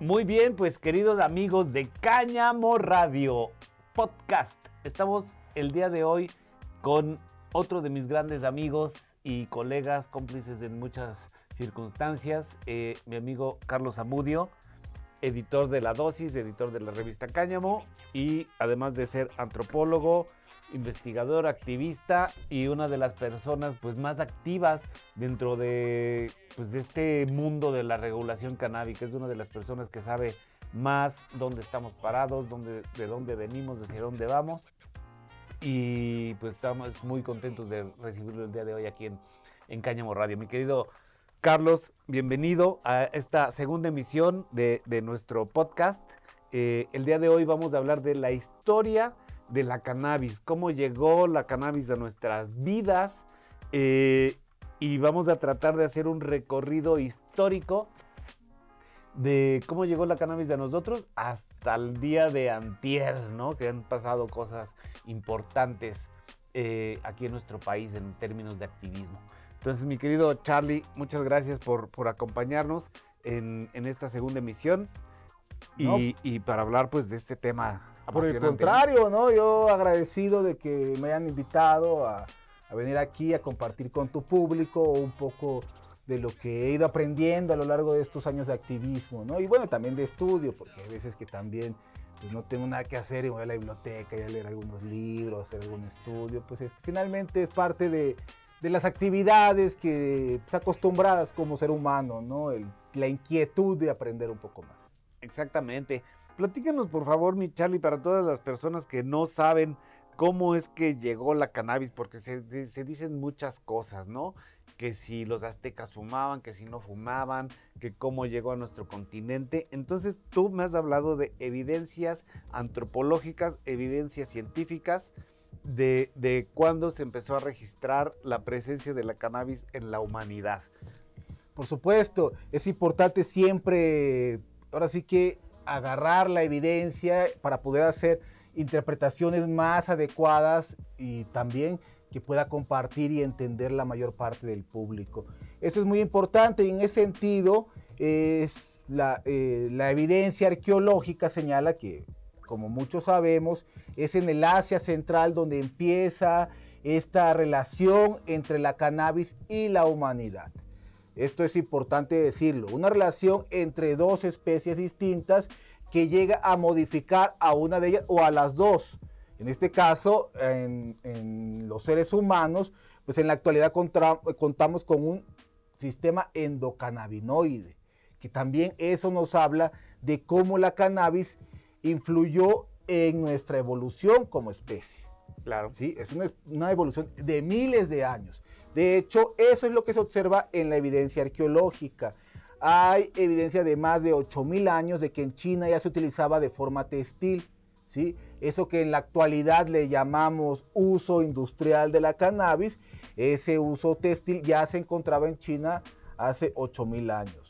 Muy bien, pues queridos amigos de Cáñamo Radio Podcast, estamos el día de hoy con otro de mis grandes amigos y colegas, cómplices en muchas circunstancias, eh, mi amigo Carlos Amudio, editor de La Dosis, editor de la revista Cáñamo y además de ser antropólogo, investigador, activista y una de las personas pues más activas dentro de, pues, de este mundo de la regulación canábica. Es una de las personas que sabe más dónde estamos parados, dónde, de dónde venimos, hacia dónde vamos. Y pues estamos muy contentos de recibirlo el día de hoy aquí en, en Cáñamo Radio. Mi querido Carlos, bienvenido a esta segunda emisión de, nuestro podcast. Eh, el día de hoy vamos a hablar de la historia de la cannabis, cómo llegó la cannabis a nuestras vidas eh, y vamos a tratar de hacer un recorrido histórico de cómo llegó la cannabis de nosotros hasta el día de antier, ¿no? Que han pasado cosas importantes eh, aquí en nuestro país en términos de activismo. Entonces, mi querido Charlie, muchas gracias por, por acompañarnos en, en, esta segunda emisión y, no. y, para hablar pues de este tema. Por el contrario, ¿no? Yo agradecido de que me hayan invitado a, a venir aquí a compartir con tu público un poco de lo que he ido aprendiendo a lo largo de estos años de activismo, ¿no? Y bueno, también de estudio, porque hay veces que también pues, no tengo nada que hacer y voy a la biblioteca y a leer algunos libros, hacer algún estudio, pues este, finalmente es parte de, de las actividades que pues, acostumbradas como ser humano, ¿no? La inquietud de aprender un poco más. Exactamente. Platícanos, por favor, mi Charlie, para todas las personas que no saben cómo es que llegó la cannabis, porque se, se dicen muchas cosas, ¿no? que si los aztecas fumaban, que si no fumaban, que cómo llegó a nuestro continente. Entonces tú me has hablado de evidencias antropológicas, evidencias científicas de, de cuándo se empezó a registrar la presencia de la cannabis en la humanidad. Por supuesto, es importante siempre, ahora sí que agarrar la evidencia para poder hacer interpretaciones más adecuadas y también que pueda compartir y entender la mayor parte del público. Eso es muy importante y en ese sentido es la, eh, la, evidencia arqueológica señala que, como muchos sabemos, es en el Asia Central donde empieza esta relación entre la cannabis y la humanidad. Esto es importante decirlo, una relación entre dos especies distintas que llega a modificar a una de ellas o a las dos en este caso, en, los seres humanos, pues en la actualidad contamos con un sistema endocannabinoide, que también eso nos habla de cómo la cannabis influyó en nuestra evolución como especie. Claro. ¿Sí? Es una, una, evolución de miles de años. De hecho, eso es lo que se observa en la evidencia arqueológica. Hay evidencia de más de 8.000 años de que en China ya se utilizaba de forma textil. ¿sí? Eso que en la actualidad le llamamos uso industrial de la cannabis, ese uso textil ya se encontraba en China hace 8.000 años.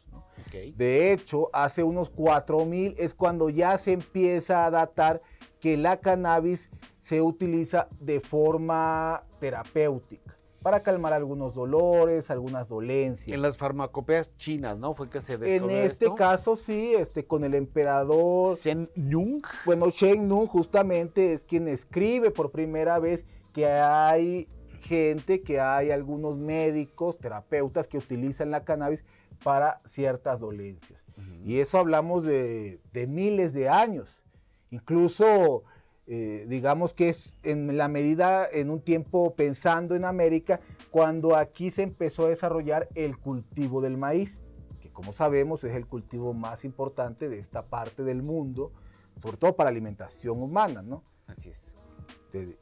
De hecho, hace unos 4.000 es cuando ya se empieza a datar que la cannabis se utiliza de forma terapéutica para calmar algunos dolores, algunas dolencias. En las farmacopeas chinas, ¿no? Fue que se descubrió En este esto? caso sí, este, con el emperador Shen Nung. Bueno, Shen Nung justamente es quien escribe por primera vez que hay gente, que hay algunos médicos, terapeutas que utilizan la cannabis para ciertas dolencias. Uh -huh. Y eso hablamos de, de miles de años. Incluso eh, digamos que es en la medida, en un tiempo pensando en América, cuando aquí se empezó a desarrollar el cultivo del maíz, que como sabemos es el cultivo más importante de esta parte del mundo, sobre todo para alimentación humana, ¿no? Así es.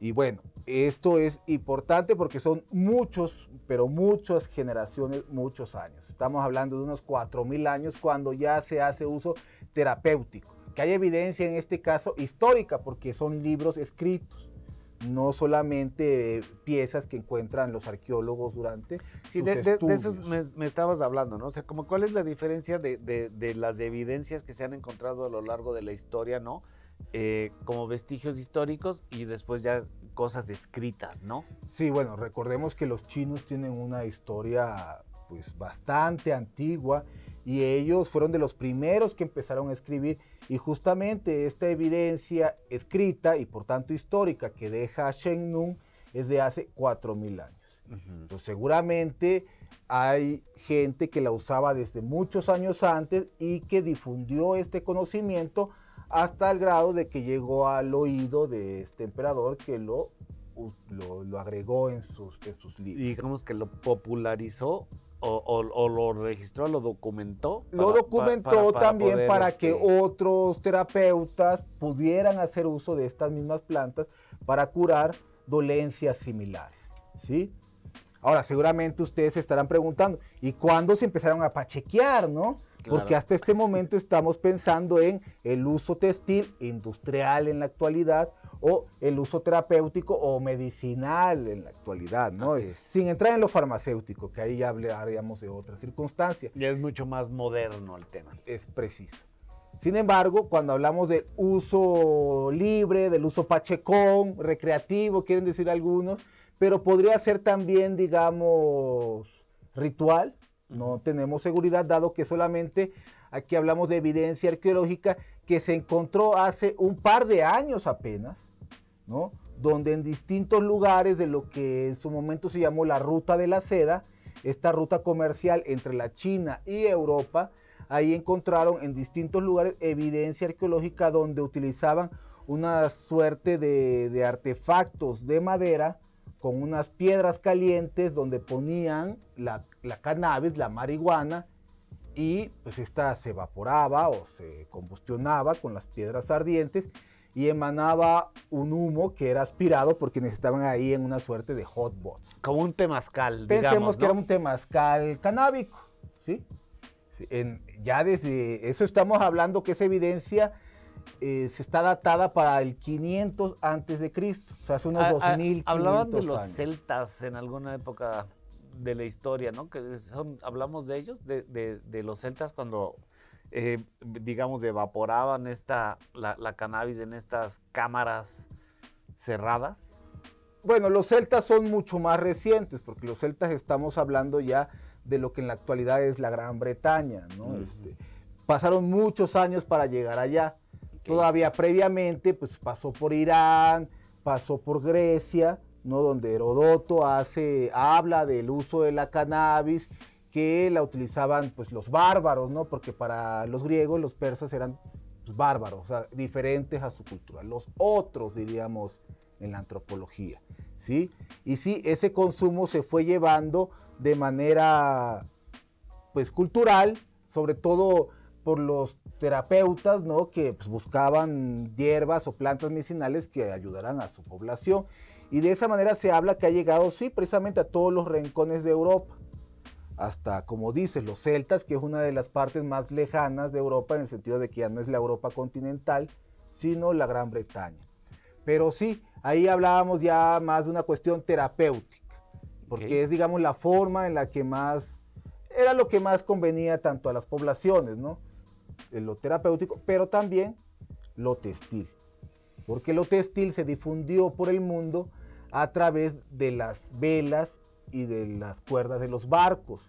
Y bueno, esto es importante porque son muchos, pero muchas generaciones, muchos años. Estamos hablando de unos 4.000 años cuando ya se hace uso terapéutico que hay evidencia en este caso histórica, porque son libros escritos, no solamente eh, piezas que encuentran los arqueólogos durante sí, sus de, de, de, eso me, me, estabas hablando, ¿no? O sea, como cuál es la diferencia de, de, las evidencias que se han encontrado a lo largo de la historia, ¿no? Eh, como vestigios históricos y después ya cosas escritas, ¿no? Sí, bueno, recordemos que los chinos tienen una historia pues bastante antigua y ellos fueron de los primeros que empezaron a escribir y justamente esta evidencia escrita y por tanto histórica que deja Shen Nun es de hace 4.000 años. Entonces seguramente hay gente que la usaba desde muchos años antes y que difundió este conocimiento hasta el grado de que llegó al oído de este emperador que lo, lo, agregó en sus, en sus libros. Y digamos que lo popularizó o, lo registró, lo documentó. lo documentó también para que este otros terapeutas pudieran hacer uso de estas mismas plantas para curar dolencias similares. ¿sí? Ahora, seguramente ustedes se estarán preguntando, ¿y cuándo se empezaron a pachequear, no? Porque hasta este momento estamos pensando en el uso textil industrial en la actualidad o el uso terapéutico o medicinal en la actualidad, ¿no? Sin entrar en lo farmacéutico, que ahí ya hablaríamos de otras circunstancias. Ya es mucho más moderno el tema. Es preciso. Sin embargo, cuando hablamos del uso libre, del uso pachecón, recreativo, quieren decir algunos, pero podría ser también, digamos, ritual, no tenemos seguridad, dado que solamente aquí hablamos de evidencia arqueológica que se encontró hace un par de años apenas, ¿no? donde en distintos lugares de lo que en su momento se llamó la ruta de la seda, esta ruta comercial entre la China y Europa, ahí encontraron en distintos lugares evidencia arqueológica donde utilizaban una suerte de, de artefactos de madera con unas piedras calientes donde ponían la, cannabis, la marihuana, y pues esta se evaporaba o se combustionaba con las piedras ardientes y emanaba un humo que era aspirado porque necesitaban ahí en una suerte de hotbots. Como un temazcal, Pensemos que era un temazcal canábico, ¿sí? ya desde eso estamos hablando que es evidencia eh, se está datada para el 500 antes de Cristo, o sea, hace unos 2500 ah, ah, Hablaban de los celtas en alguna época de la historia, ¿no? Que son, hablamos de ellos, de, los celtas cuando, eh, digamos, evaporaban esta, la, cannabis en estas cámaras cerradas. Bueno, los celtas son mucho más recientes, porque los celtas estamos hablando ya de lo que en la actualidad es la Gran Bretaña, ¿no? Este, pasaron muchos años para llegar allá. Todavía previamente, pues pasó por Irán, pasó por Grecia, ¿no? Donde Herodoto hace, habla del uso de la cannabis, que la utilizaban pues los bárbaros, ¿no? Porque para los griegos, los persas eran pues, bárbaros, diferentes a su cultura. Los otros, diríamos, en la antropología, ¿sí? Y sí, ese consumo se fue llevando de manera, pues, cultural, sobre todo por los terapeutas, ¿no? Que pues, buscaban hierbas o plantas medicinales que ayudaran a su población. Y de esa manera se habla que ha llegado, sí, precisamente a todos los rincones de Europa. Hasta, como dices, los celtas, que es una de las partes más lejanas de Europa, en el sentido de que ya no es la Europa continental, sino la Gran Bretaña. Pero sí, ahí hablábamos ya más de una cuestión terapéutica, porque es, digamos, la forma en la que más, era lo que más convenía tanto a las poblaciones, ¿no? lo terapéutico, pero también lo textil. Porque lo textil se difundió por el mundo a través de las velas y de las cuerdas de los barcos.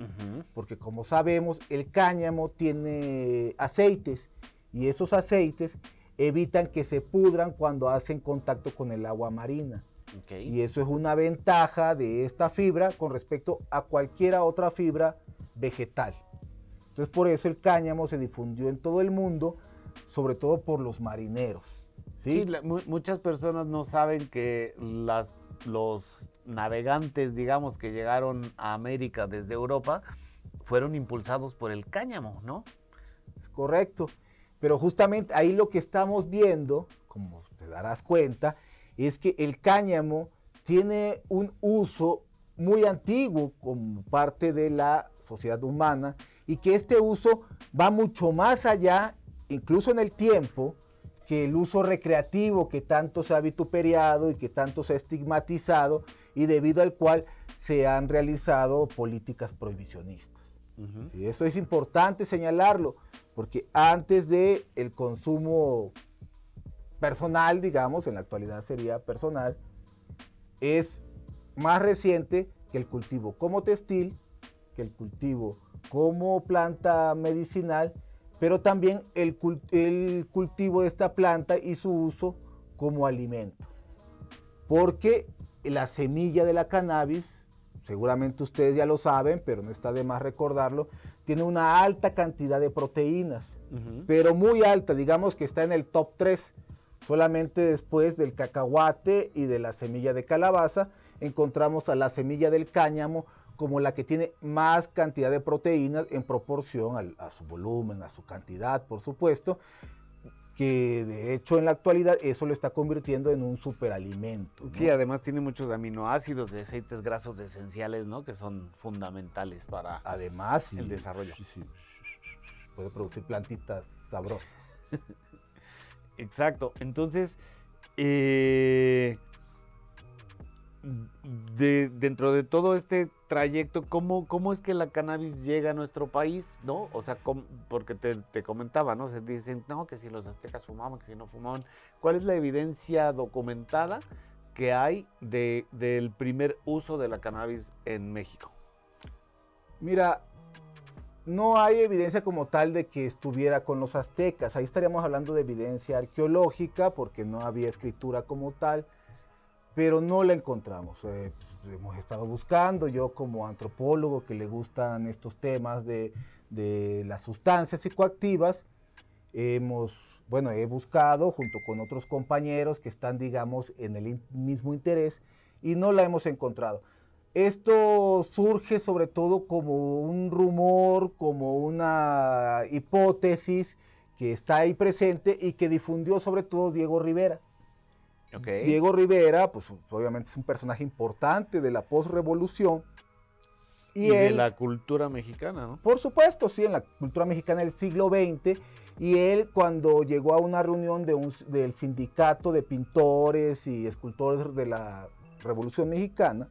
Porque como sabemos, el cáñamo tiene aceites y esos aceites evitan que se pudran cuando hacen contacto con el agua marina. Y eso es una ventaja de esta fibra con respecto a cualquier otra fibra vegetal. Entonces por eso el cáñamo se difundió en todo el mundo, sobre todo por los marineros. Sí, muchas personas no saben que las, los navegantes, digamos, que llegaron a América desde Europa, fueron impulsados por el cáñamo, ¿no? Es correcto. Pero justamente ahí lo que estamos viendo, como te darás cuenta, es que el cáñamo tiene un uso muy antiguo como parte de la sociedad humana y que este uso va mucho más allá, incluso en el tiempo, que el uso recreativo que tanto se ha vituperiado y que tanto se ha estigmatizado y debido al cual se han realizado políticas prohibicionistas. Y eso es importante señalarlo, porque antes de el consumo personal, digamos, en la actualidad sería personal, es más reciente que el cultivo como textil, que el cultivo como planta medicinal, pero también el, cultivo de esta planta y su uso como alimento. Porque la semilla de la cannabis, seguramente ustedes ya lo saben, pero no está de más recordarlo, tiene una alta cantidad de proteínas, pero muy alta, digamos que está en el top 3, solamente después del cacahuate y de la semilla de calabaza, encontramos a la semilla del cáñamo como la que tiene más cantidad de proteínas en proporción a su volumen, a su cantidad, por supuesto, que de hecho en la actualidad eso lo está convirtiendo en un superalimento. Sí, además tiene muchos aminoácidos de aceites grasos esenciales, ¿no? Que son fundamentales para además, el desarrollo. Sí, sí. Puede producir plantitas sabrosas. Exacto. Entonces, eh, de, dentro de todo este trayecto, ¿cómo, ¿cómo es que la cannabis llega a nuestro país? ¿No? O sea, porque te, comentaba, ¿no? Se dicen, no, que si los aztecas fumaban, que si no fumaban. ¿Cuál es la evidencia documentada que hay de, del primer uso de la cannabis en México? Mira, no hay evidencia como tal de que estuviera con los aztecas. Ahí estaríamos hablando de evidencia arqueológica porque no había escritura como tal pero no la encontramos. Eh, pues, hemos estado buscando, yo como antropólogo que le gustan estos temas de, las sustancias psicoactivas, hemos, bueno, he buscado junto con otros compañeros que están, digamos, en el mismo interés y no la hemos encontrado. Esto surge sobre todo como un rumor, como una hipótesis que está ahí presente y que difundió sobre todo Diego Rivera. Diego Rivera, pues obviamente es un personaje importante de la postrevolución. Y, de la cultura mexicana, ¿no? Por supuesto, sí, en la cultura mexicana del siglo XX. Y él cuando llegó a una reunión del sindicato de pintores y escultores de la Revolución Mexicana,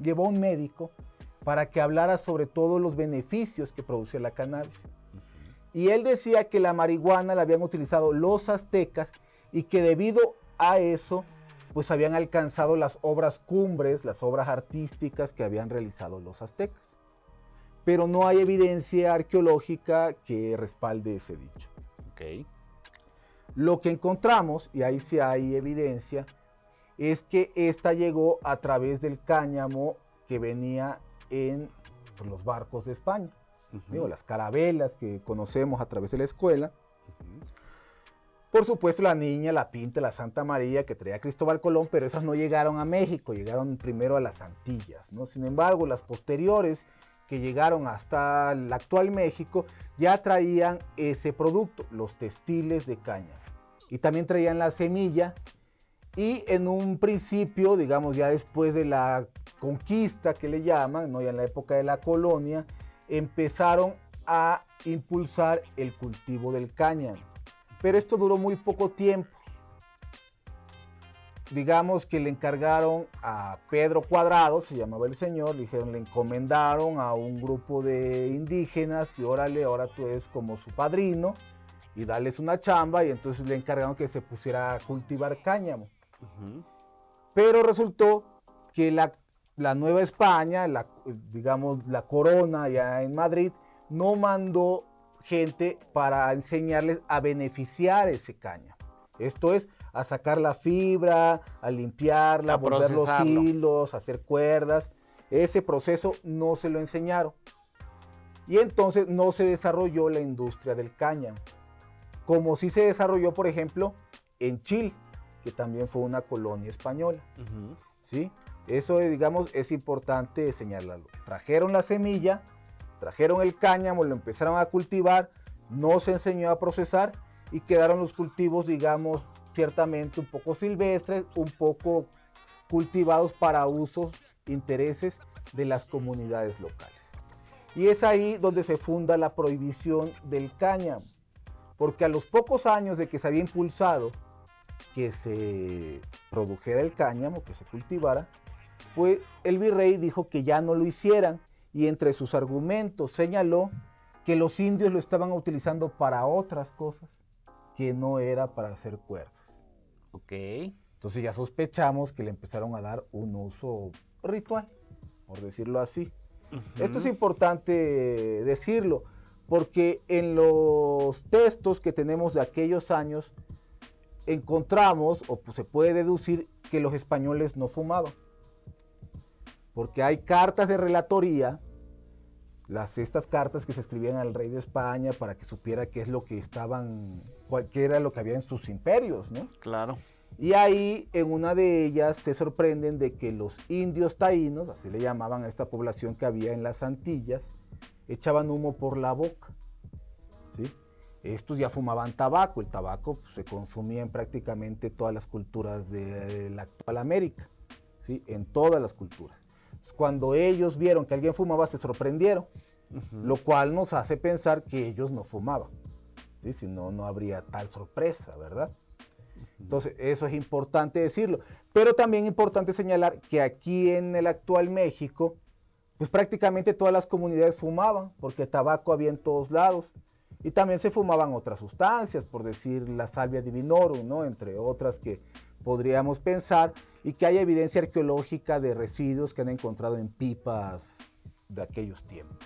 llevó a un médico para que hablara sobre todos los beneficios que producía la cannabis. Y él decía que la marihuana la habían utilizado los aztecas y que debido a eso pues habían alcanzado las obras cumbres, las obras artísticas que habían realizado los aztecas. Pero no hay evidencia arqueológica que respalde ese dicho. Lo que encontramos, y ahí sí hay evidencia, es que esta llegó a través del cáñamo que venía en pues, los barcos de España. las carabelas que conocemos a través de la escuela. Por supuesto, la niña, la pinta, la Santa María que traía Cristóbal Colón, pero esas no llegaron a México, llegaron primero a las Antillas. ¿no? Sin embargo, las posteriores que llegaron hasta el actual México ya traían ese producto, los textiles de caña. Y también traían la semilla. Y en un principio, digamos ya después de la conquista que le llaman, ¿no? ya en la época de la colonia, empezaron a impulsar el cultivo del cáñamo pero esto duró muy poco tiempo. Digamos que le encargaron a Pedro Cuadrado, se llamaba el señor, le dijeron, le encomendaron a un grupo de indígenas y órale, ahora tú eres como su padrino y darles una chamba y entonces le encargaron que se pusiera a cultivar cáñamo. Pero resultó que la, la Nueva España, la, digamos la corona ya en Madrid, no mandó gente para enseñarles a beneficiar ese caña. Esto es a sacar la fibra, a limpiarla, a volver los hilos, a hacer cuerdas. Ese proceso no se lo enseñaron. Y entonces no se desarrolló la industria del cáñamo. Como sí se desarrolló, por ejemplo, en Chile, que también fue una colonia española. ¿Sí? Eso, digamos, es importante señalarlo. Trajeron la semilla, Trajeron el cáñamo, lo empezaron a cultivar, no se enseñó a procesar y quedaron los cultivos, digamos, ciertamente un poco silvestres, un poco cultivados para usos, intereses de las comunidades locales. Y es ahí donde se funda la prohibición del cáñamo, porque a los pocos años de que se había impulsado que se produjera el cáñamo, que se cultivara, pues el virrey dijo que ya no lo hicieran y entre sus argumentos señaló que los indios lo estaban utilizando para otras cosas que no era para hacer cuerdas. Ok. Entonces ya sospechamos que le empezaron a dar un uso ritual, por decirlo así. Esto es importante decirlo, porque en los textos que tenemos de aquellos años encontramos, o pues, se puede deducir, que los españoles no fumaban. Porque hay cartas de relatoría, las, estas cartas que se escribían al rey de España para que supiera qué es lo que estaban, qué era lo que había en sus imperios, ¿no? Claro. Y ahí en una de ellas se sorprenden de que los indios taínos, así le llamaban a esta población que había en las Antillas, echaban humo por la boca. ¿sí? Estos ya fumaban tabaco, el tabaco pues, se consumía en prácticamente todas las culturas de la actual América, ¿sí? en todas las culturas. Cuando ellos vieron que alguien fumaba, se sorprendieron, lo cual nos hace pensar que ellos no fumaban, ¿sí? si no, no habría tal sorpresa, ¿verdad? Entonces, eso es importante decirlo. Pero también importante señalar que aquí en el actual México, pues prácticamente todas las comunidades fumaban, porque tabaco había en todos lados. Y también se fumaban otras sustancias, por decir la salvia divinorum, ¿no? entre otras que podríamos pensar, y que hay evidencia arqueológica de residuos que han encontrado en pipas de aquellos tiempos.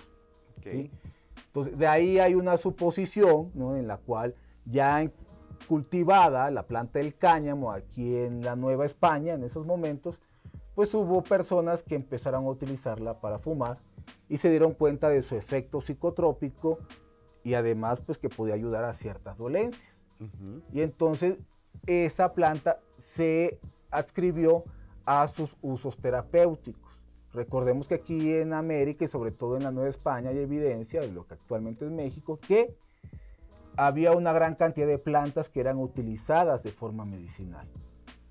Entonces, de ahí hay una suposición ¿no? en la cual ya cultivada la planta del cáñamo aquí en la Nueva España en esos momentos, pues hubo personas que empezaron a utilizarla para fumar y se dieron cuenta de su efecto psicotrópico y además pues que podía ayudar a ciertas dolencias. Y entonces esa planta se adscribió a sus usos terapéuticos. Recordemos que aquí en América y sobre todo en la Nueva España hay evidencia de lo que actualmente es México que había una gran cantidad de plantas que eran utilizadas de forma medicinal,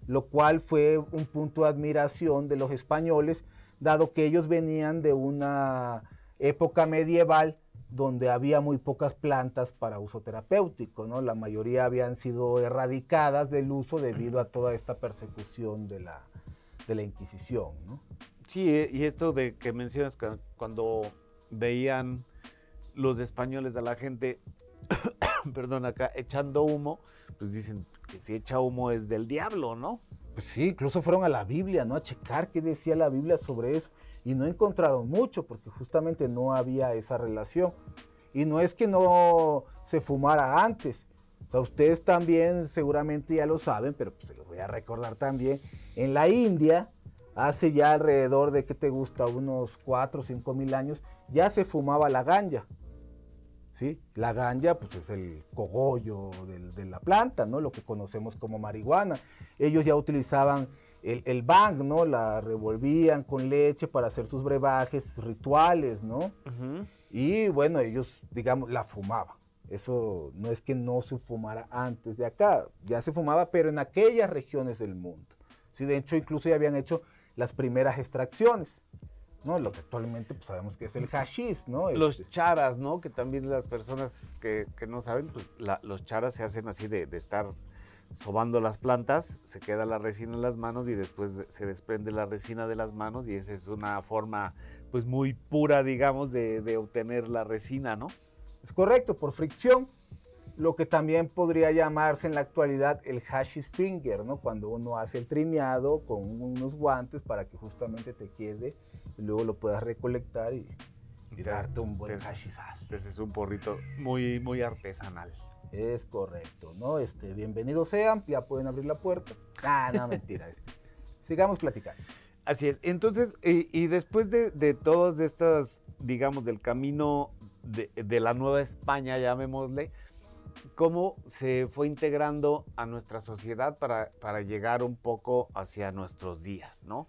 lo cual fue un punto de admiración de los españoles, dado que ellos venían de una época medieval donde había muy pocas plantas para uso terapéutico, ¿no? La mayoría habían sido erradicadas del uso debido a toda esta persecución de la, de la Inquisición, ¿no? Sí, eh, y esto de que mencionas cuando veían los españoles a la gente, perdón, acá echando humo, pues dicen que si echa humo es del diablo, ¿no? Pues sí, incluso fueron a la Biblia, ¿no? A checar qué decía la Biblia sobre eso y no encontraron mucho porque justamente no había esa relación. Y no es que no se fumara antes. O sea, ustedes también seguramente ya lo saben, pero pues se los voy a recordar también. En la India, hace ya alrededor de, ¿qué te gusta? Unos 4 o 5 mil años, ya se fumaba la ganja. ¿Sí? La ganja pues es el cogollo de, la planta, ¿no? Lo que conocemos como marihuana. Ellos ya utilizaban el, el bang, ¿no? La revolvían con leche para hacer sus brebajes rituales, ¿no? Y bueno, ellos, digamos, la fumaban. Eso no es que no se fumara antes de acá, ya se fumaba, pero en aquellas regiones del mundo. Sí, de hecho, incluso ya habían hecho las primeras extracciones. ¿no? Lo que actualmente pues, sabemos que es el hashish, ¿no? Los este charas, ¿no? Que también las personas que, no saben, pues los charas se hacen así de, de estar sobando las plantas, se queda la resina en las manos y después se desprende la resina de las manos y esa es una forma pues muy pura, digamos, de, obtener la resina, ¿no? Es correcto, por fricción, lo que también podría llamarse en la actualidad el hashish finger, ¿no? Cuando uno hace el trimeado con unos guantes para que justamente te quede y luego lo puedas recolectar y, darte un buen hashishazo. Ese es un porrito muy, muy artesanal. Es correcto, ¿no? Este, bienvenidos sean, ya pueden abrir la puerta. Ah, no, mentira. Este. Sigamos platicando. Así es. Entonces, y, después de, de todas estas, digamos, del camino de, de, la Nueva España, llamémosle, ¿cómo se fue integrando a nuestra sociedad para, para llegar un poco hacia nuestros días, ¿no?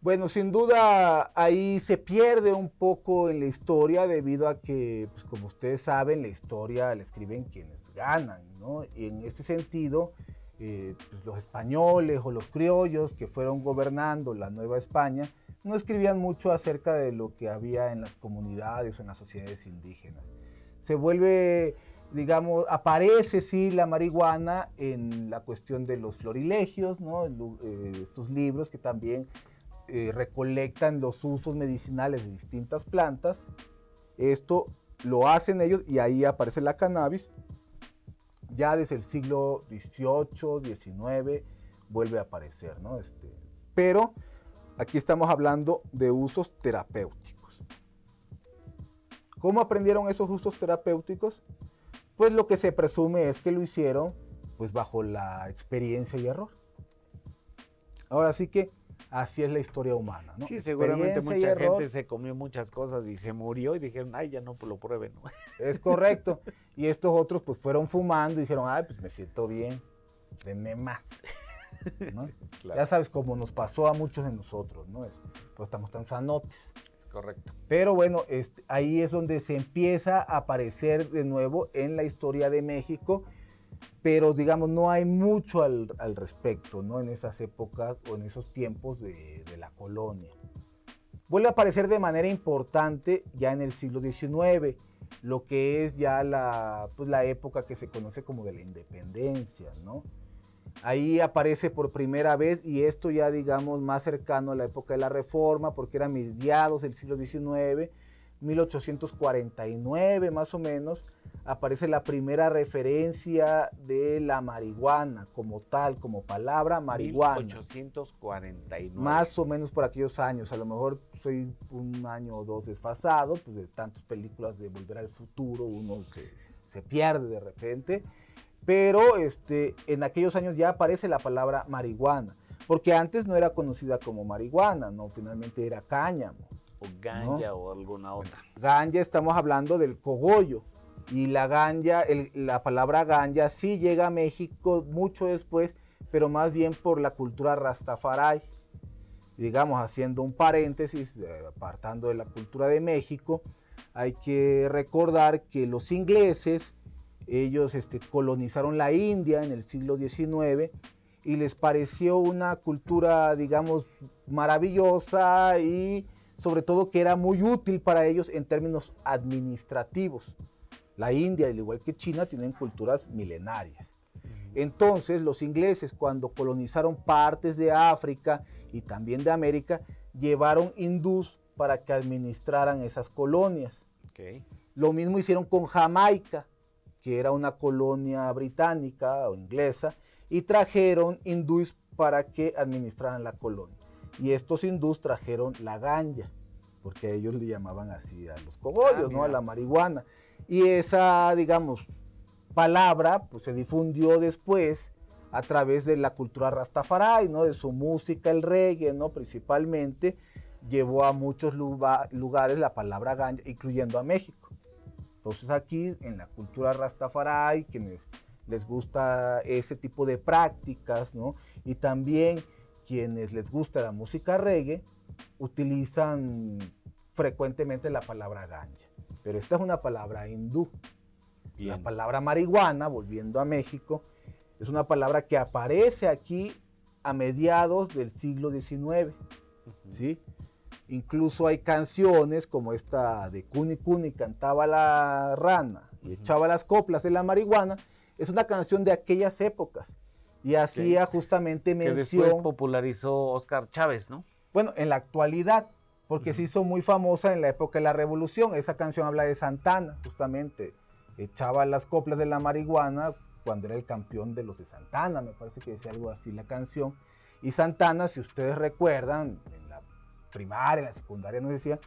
Bueno, sin duda ahí se pierde un poco en la historia debido a que, pues, como ustedes saben, la historia la escriben quienes ganan, ¿no? Y en este sentido, eh, pues, los españoles o los criollos que fueron gobernando la Nueva España no escribían mucho acerca de lo que había en las comunidades o en las sociedades indígenas. Se vuelve, digamos, aparece sí la marihuana en la cuestión de los florilegios, ¿no? Eh, estos libros que también eh, recolectan los usos medicinales de distintas plantas. Esto lo hacen ellos y ahí aparece la cannabis. Ya desde el siglo XVIII, XIX vuelve a aparecer, ¿no? Este, pero aquí estamos hablando de usos terapéuticos. ¿Cómo aprendieron esos usos terapéuticos? Pues lo que se presume es que lo hicieron pues bajo la experiencia y error. Ahora sí que así es la historia humana, ¿no? Sí, seguramente mucha gente se comió muchas cosas y se murió y dijeron, ay, ya no lo prueben. Es correcto. y estos otros pues fueron fumando y dijeron, ay, pues me siento bien, denme más. Ya sabes, como nos pasó a muchos de nosotros, ¿no? Es, pues estamos tan sanotes. correcto. Pero bueno, este, ahí es donde se empieza a aparecer de nuevo en la historia de México pero digamos no hay mucho al, respecto, ¿no? En esas épocas o en esos tiempos de, la colonia. Vuelve a aparecer de manera importante ya en el siglo XIX, lo que es ya la, pues, la época que se conoce como de la independencia, ¿no? Ahí aparece por primera vez y esto ya digamos más cercano a la época de la Reforma, porque era mediados del siglo XIX, 1849 más o menos, aparece la primera referencia de la marihuana como tal, como palabra marihuana. 1849. Más o menos por aquellos años, a lo mejor soy un año o dos desfasado, pues de tantas películas de Volver al Futuro, uno se, se pierde de repente, pero este, en aquellos años ya aparece la palabra marihuana, porque antes no era conocida como marihuana, no, finalmente era cáñamo. O ganja o alguna otra. Ganja estamos hablando del cogollo, y la ganja, la palabra ganja sí llega a México mucho después, pero más bien por la cultura rastafari. Digamos, haciendo un paréntesis, eh, apartando de la cultura de México, hay que recordar que los ingleses, ellos este, colonizaron la India en el siglo XIX y les pareció una cultura, digamos, maravillosa y sobre todo que era muy útil para ellos en términos administrativos. La India, al igual que China, tienen culturas milenarias. Entonces, los ingleses, cuando colonizaron partes de África y también de América, llevaron hindús para que administraran esas colonias. Lo mismo hicieron con Jamaica, que era una colonia británica o inglesa, y trajeron hindús para que administraran la colonia. Y estos hindús trajeron la ganja, porque ellos le llamaban así a los cogollos, ah, ¿no? A la marihuana. Y esa, digamos, palabra pues, se difundió después a través de la cultura rastafari, ¿no? de su música, el reggae, ¿no? principalmente, llevó a muchos lugares la palabra ganja, incluyendo a México. Entonces aquí en la cultura rastafari, quienes les gusta ese tipo de prácticas, ¿no? y también quienes les gusta la música reggae, utilizan frecuentemente la palabra ganja. Pero esta es una palabra hindú. La palabra marihuana, volviendo a México, es una palabra que aparece aquí a mediados del siglo XIX. ¿sí? Incluso hay canciones como esta de Cuni Cuni cantaba la rana y echaba las coplas de la marihuana. Es una canción de aquellas épocas y hacía justamente mención. Que después popularizó Oscar Chávez, ¿no? Bueno, en la actualidad, porque se hizo muy famosa en la época de la revolución. Esa canción habla de Santana, justamente. Echaba las coplas de la marihuana cuando era el campeón de los de Santana, me parece que decía algo así la canción. Y Santana, si ustedes recuerdan, en la primaria, en la secundaria nos decía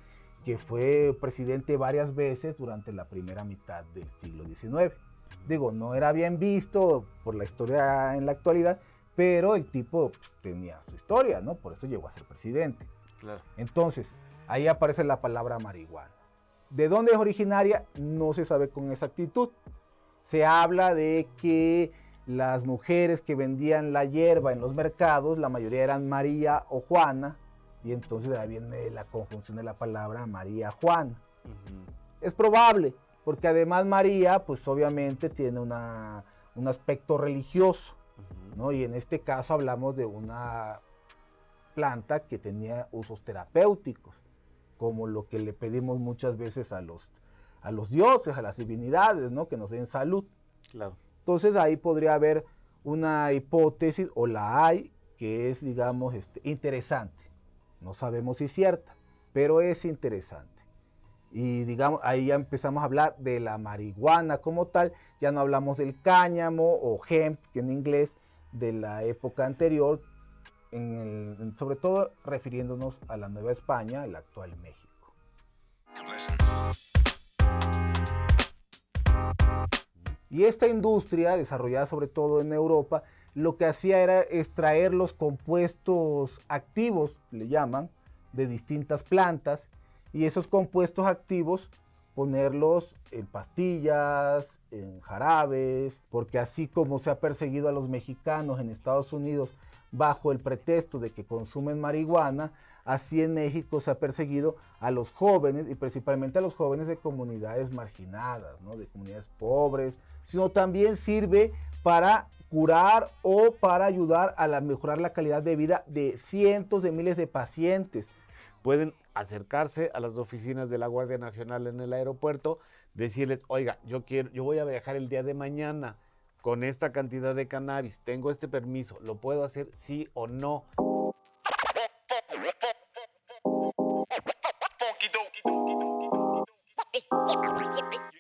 que fue presidente varias veces durante la primera mitad del siglo XIX. Digo, no era bien visto por la historia en la actualidad, pero el tipo pues, tenía su historia, ¿no? Por eso llegó a ser presidente. Entonces, ahí aparece la palabra marihuana. ¿De dónde es originaria? No se sabe con exactitud. Se habla de que las mujeres que vendían la hierba en los mercados, la mayoría eran María o Juana, y entonces ahí viene la conjunción de la palabra María Juana. Es probable, porque además María, pues obviamente tiene un aspecto religioso, ¿no? Y en este caso hablamos de una planta que tenía usos terapéuticos, como lo que le pedimos muchas veces a los, a los dioses, a las divinidades, ¿no? que nos den salud. Entonces ahí podría haber una hipótesis, o la hay, que es, digamos, este, interesante. No sabemos si es cierta, pero es interesante. Y digamos, ahí ya empezamos a hablar de la marihuana como tal, ya no hablamos del cáñamo o hemp, que en inglés, de la época anterior, sobre todo refiriéndonos a la Nueva España, el actual México. Y esta industria, desarrollada sobre todo en Europa, lo que hacía era extraer los compuestos activos, le llaman, de distintas plantas, y esos compuestos activos ponerlos en pastillas, en jarabes, porque así como se ha perseguido a los mexicanos en Estados Unidos bajo el pretexto de que consumen marihuana, así en México se ha perseguido a los jóvenes y principalmente a los jóvenes de comunidades marginadas, ¿no? de comunidades pobres, sino también sirve para curar o para ayudar a mejorar la calidad de vida de cientos de miles de pacientes. Pueden acercarse a las oficinas de la Guardia Nacional en el aeropuerto, decirles, oiga, yo quiero, yo voy a viajar el día de mañana con esta cantidad de cannabis, tengo este permiso, ¿lo puedo hacer sí o no?